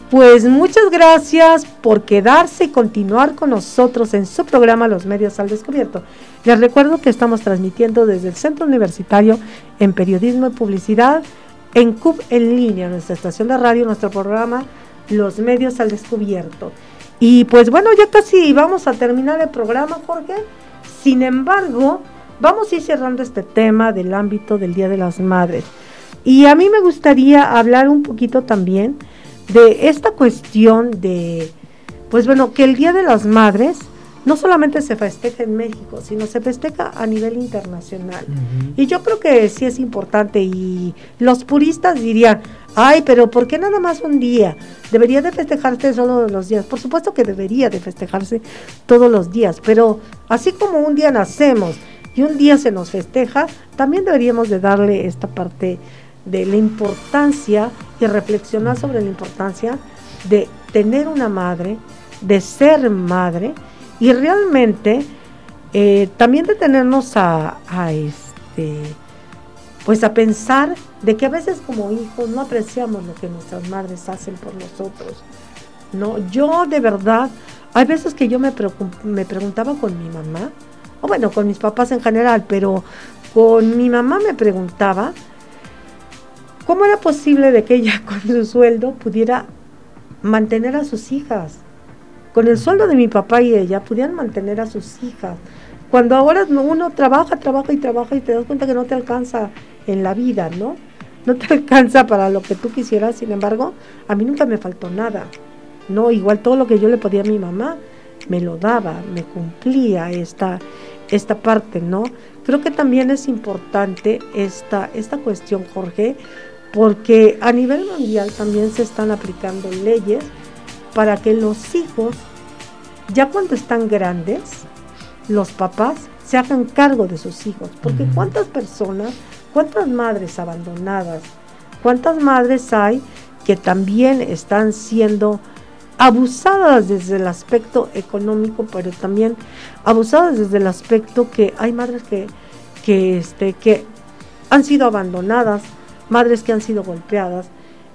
Speaker 3: Pues muchas gracias por quedarse y continuar con nosotros en su programa Los Medios al Descubierto. Les recuerdo que estamos transmitiendo desde el Centro Universitario en Periodismo y Publicidad en CUB en línea, nuestra estación de radio, nuestro programa
Speaker 4: los medios al descubierto. Y pues bueno, ya casi vamos a terminar el programa, Jorge. Sin embargo, vamos a ir cerrando este tema del ámbito del Día de las Madres. Y a mí me gustaría hablar un poquito también de esta cuestión de, pues bueno, que el Día de las Madres no solamente se festeja en México, sino se festeja a nivel internacional. Y yo creo que sí es importante y los puristas dirían, ay, pero ¿por qué nada más un día? Debería de festejarse todos los días. Por supuesto que debería de festejarse todos los días, pero así como un día nacemos y un día se nos festeja, también deberíamos de darle esta parte de la importancia y reflexionar sobre la importancia de tener una madre, de ser madre y realmente eh, también detenernos a, a este pues a pensar de que a veces como hijos no apreciamos lo que nuestras madres hacen por nosotros. No, yo de verdad, hay veces que yo me, me preguntaba con mi mamá, o bueno, con mis papás en general, pero con mi mamá me preguntaba cómo era posible de que ella con su sueldo pudiera mantener a sus hijas con el sueldo de mi papá y ella pudieran mantener a sus hijas. Cuando ahora uno trabaja, trabaja y trabaja y te das cuenta que no te alcanza en la vida, ¿no? No te alcanza para lo que tú quisieras, sin embargo, a mí nunca me faltó nada. No, igual todo lo que yo le podía a mi mamá, me lo daba, me cumplía esta, esta parte, ¿no? Creo que también es importante esta, esta cuestión, Jorge, porque a nivel mundial también se están aplicando leyes para que los hijos, ya cuando están grandes, los papás se hagan cargo de sus hijos. Porque cuántas personas, cuántas madres abandonadas, cuántas madres hay que también están siendo abusadas desde el aspecto económico, pero también abusadas desde el aspecto que hay madres que, que, este, que han sido abandonadas, madres que han sido golpeadas,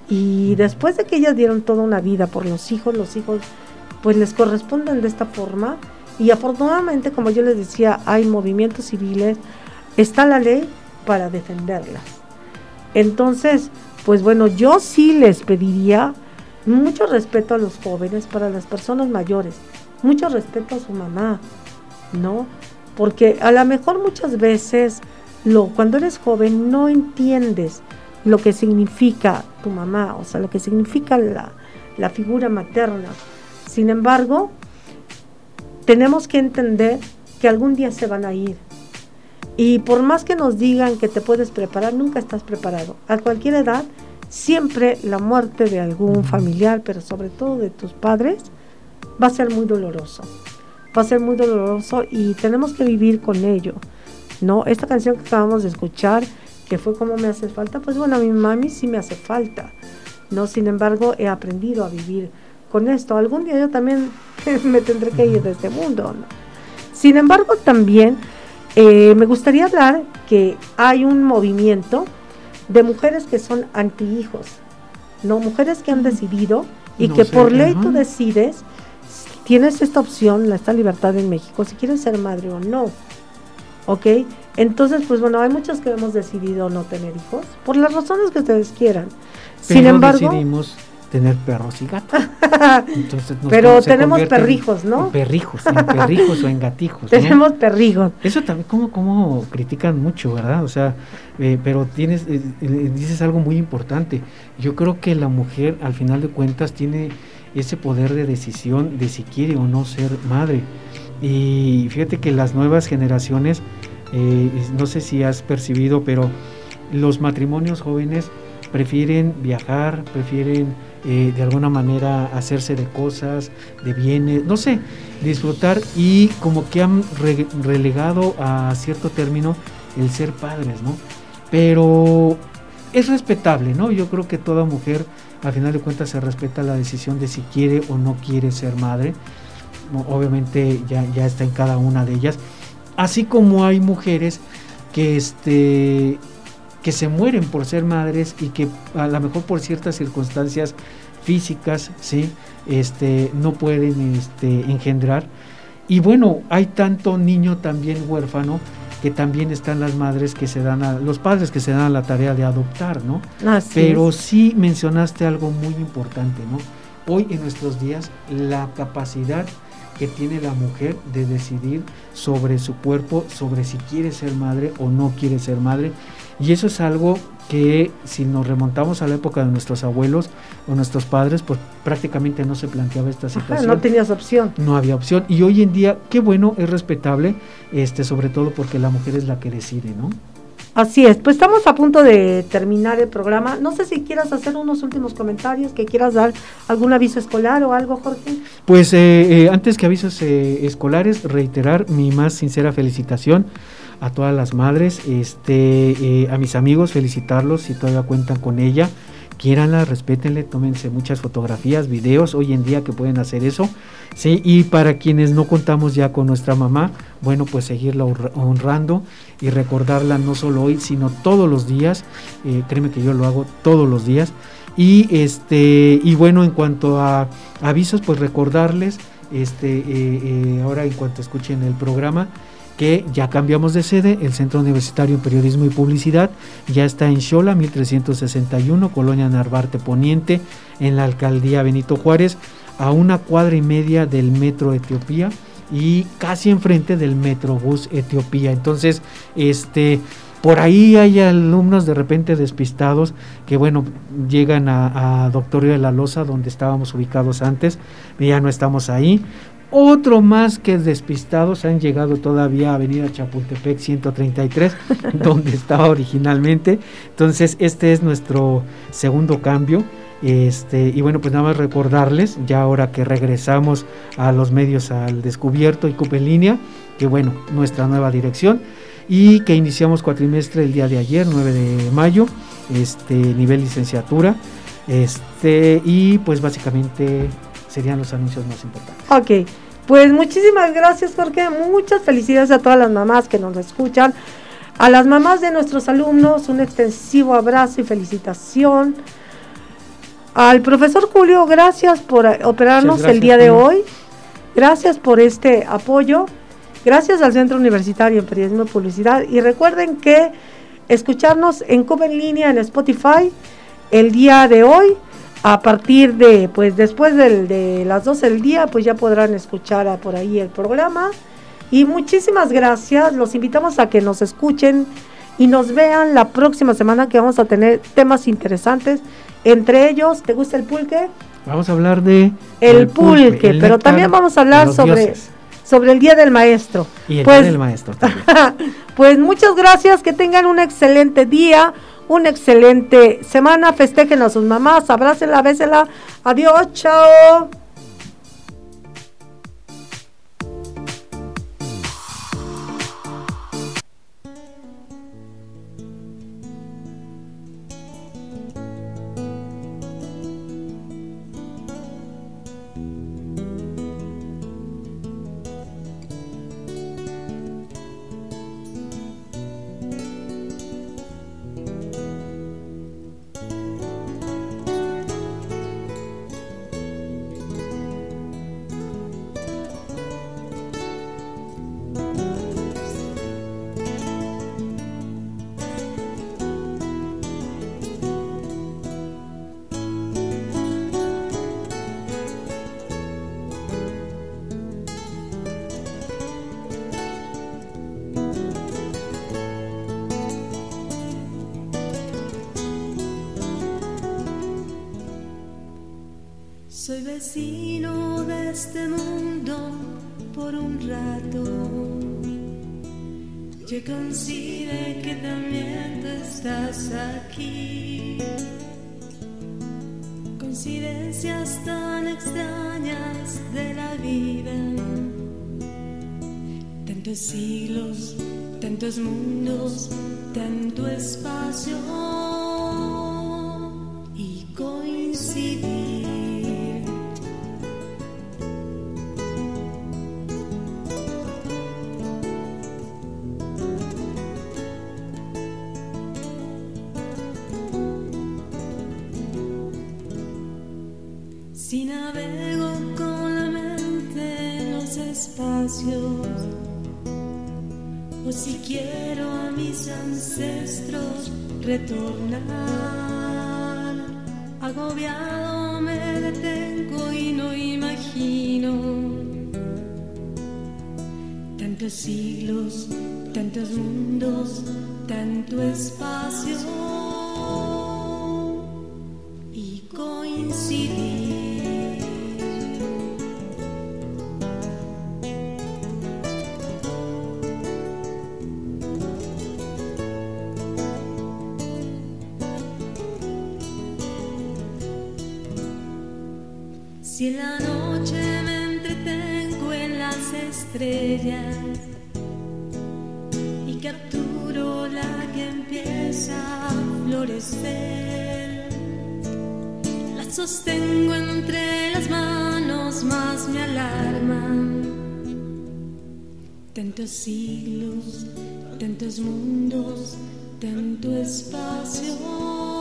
Speaker 4: y después de que ellas dieron toda una vida por los hijos, los hijos pues les corresponden de esta forma. Y afortunadamente, como yo les decía, hay movimientos civiles, está la ley para defenderlas. Entonces, pues bueno, yo sí les pediría mucho respeto a los jóvenes, para las personas mayores, mucho respeto a su mamá, ¿no? Porque a lo mejor muchas veces lo, cuando eres joven no entiendes lo que significa tu mamá, o sea, lo que significa la, figura materna. Sin embargo, tenemos que entender que algún día se van a ir. Y por más que nos digan que te puedes preparar, nunca estás preparado. A cualquier edad, siempre la muerte de algún familiar, pero sobre todo de tus padres, va a ser muy doloroso. Va a ser muy doloroso y tenemos que vivir con ello. ¿no? Esta canción que acabamos de escuchar que fue como me hace falta, pues bueno, a mi mami sí me hace falta, ¿no? Sin embargo, he aprendido a vivir con esto. Algún día yo también me tendré que ir de este mundo, ¿no? Sin embargo, también eh, me gustaría hablar que hay un movimiento de mujeres que son antihijos, ¿no? Mujeres que han decidido y que por ley tú decides, tienes esta opción, esta libertad en México, si quieres ser madre o no, ¿ok? Entonces, pues bueno, hay muchos que hemos decidido no tener hijos, por las razones que ustedes quieran. Sin embargo,
Speaker 5: decidimos tener perros y gatos.
Speaker 4: Pero tenemos perrijos, ¿no?
Speaker 5: perrijos, en perrijos o en gatijos.
Speaker 4: Tenemos perrijos.
Speaker 5: Eso también, como, como critican mucho, ¿verdad? O sea, eh, pero tienes, eh, eh, dices algo muy importante. Yo creo que la mujer, al final de cuentas, tiene ese poder de decisión de si quiere o no ser madre. Y fíjate que las nuevas generaciones eh, no sé si has percibido, pero los matrimonios jóvenes prefieren viajar, prefieren eh, de alguna manera hacerse de cosas, de bienes, no sé, disfrutar y como que han relegado a cierto término el ser padres, ¿no? Pero es respetable, ¿no? Yo creo que toda mujer, al final de cuentas, se respeta la decisión de si quiere o no quiere ser madre. Obviamente ya, ya está en cada una de ellas Así como hay mujeres que este que se mueren por ser madres y que a lo mejor por ciertas circunstancias físicas, ¿sí? Este, no pueden este, engendrar. Y bueno, hay tanto niño también huérfano que también están las madres que se dan a, los padres que se dan a la tarea de adoptar, ¿no? Pero sí mencionaste algo muy importante, ¿no? hoy en nuestros días la capacidad que tiene la mujer de decidir sobre su cuerpo, sobre si quiere ser madre o no quiere ser madre. Y eso es algo que si nos remontamos a la época de nuestros abuelos o nuestros padres, pues prácticamente no se planteaba esta situación.
Speaker 4: no tenías opción.
Speaker 5: No había opción. Y hoy en día, qué bueno, es respetable, este, sobre todo porque la mujer es la que decide, ¿no?
Speaker 4: Así es, pues estamos a punto de terminar el programa. No sé si quieras hacer unos últimos comentarios, que quieras dar algún aviso escolar o algo, Jorge.
Speaker 5: Pues eh, eh, antes que avisos eh, escolares, reiterar mi más sincera felicitación a todas las madres, este, a mis amigos, felicitarlos si todavía cuentan con ella quiéranla, respétenle, tómense muchas fotografías, videos, hoy en día que pueden hacer eso, ¿sí? Y para quienes no contamos ya con nuestra mamá, bueno, pues seguirla honrando y recordarla no solo hoy, sino todos los días, eh, créeme que yo lo hago todos los días, y este, y bueno, en cuanto a avisos, pues recordarles, este, eh, eh, ahora en cuanto escuchen el programa, que ya cambiamos de sede, el Centro Universitario en Periodismo y Publicidad ya está en Xola, 1361, Colonia Narvarte Poniente, en la alcaldía Benito Juárez, a una cuadra y media del Metro Etiopía y casi enfrente del Metrobús Etiopía. Entonces, este por ahí hay alumnos de repente despistados que, bueno, llegan a, a Doctorio de la Loza, donde estábamos ubicados antes, ya no estamos ahí. Otro más que despistados han llegado todavía a Avenida Chapultepec 133, donde estaba originalmente. Entonces, este es nuestro segundo cambio. Este, y bueno, pues nada más recordarles, ya ahora que regresamos a los medios al descubierto y CUP en línea, que bueno, nuestra nueva dirección y que iniciamos cuatrimestre el día de ayer, 9 de mayo, este nivel licenciatura. Este, y pues básicamente serían los anuncios más importantes.
Speaker 4: Ok, pues muchísimas gracias Jorge, muchas felicidades a todas las mamás que nos escuchan, a las mamás de nuestros alumnos, un extensivo abrazo y felicitación. Al profesor Julio, gracias por operarnos el día de hoy, gracias por este apoyo, gracias al Centro Universitario en Periodismo y Publicidad. Y recuerden que escucharnos en Cuba en línea en Spotify el día de hoy a partir de, pues después de las 12 del día, pues ya podrán escuchar por ahí el programa. Y muchísimas gracias, los invitamos a que nos escuchen y nos vean la próxima semana que vamos a tener temas interesantes. Entre ellos, ¿te gusta el pulque?
Speaker 5: Vamos a hablar de...
Speaker 4: El, pulque, pero también vamos a hablar sobre, sobre el Día del Maestro.
Speaker 5: Y el Día pues del Maestro también.
Speaker 4: pues muchas gracias, que tengan un excelente día una excelente semana. Festejen a sus mamás, abrácenla, bésela. Adiós, chao.
Speaker 3: Soy vecino de este mundo por un rato. Yo considero que también tú estás aquí. Coincidencias tan extrañas de la vida. Tantos siglos, tantos mundos, tanto espacio y coincidir. si quiero a mis ancestros retornar. Agobiado me detengo y no imagino tantos siglos, tantos mundos, tanto espacio y coincidir. Si en la noche me entretengo en las estrellas y capturo la que empieza a florecer, la sostengo entre las manos, más me alarman. Tantos siglos, tantos mundos, tanto espacio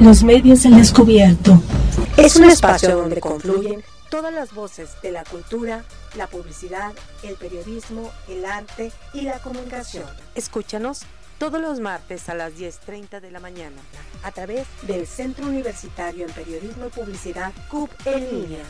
Speaker 2: Los medios al descubierto.
Speaker 4: Es un espacio donde confluyen todas las voces de la cultura, la publicidad, el periodismo, el arte y la comunicación. Escúchanos todos los martes a las 10.30 de la mañana a través del Centro Universitario en Periodismo y Publicidad CUP en línea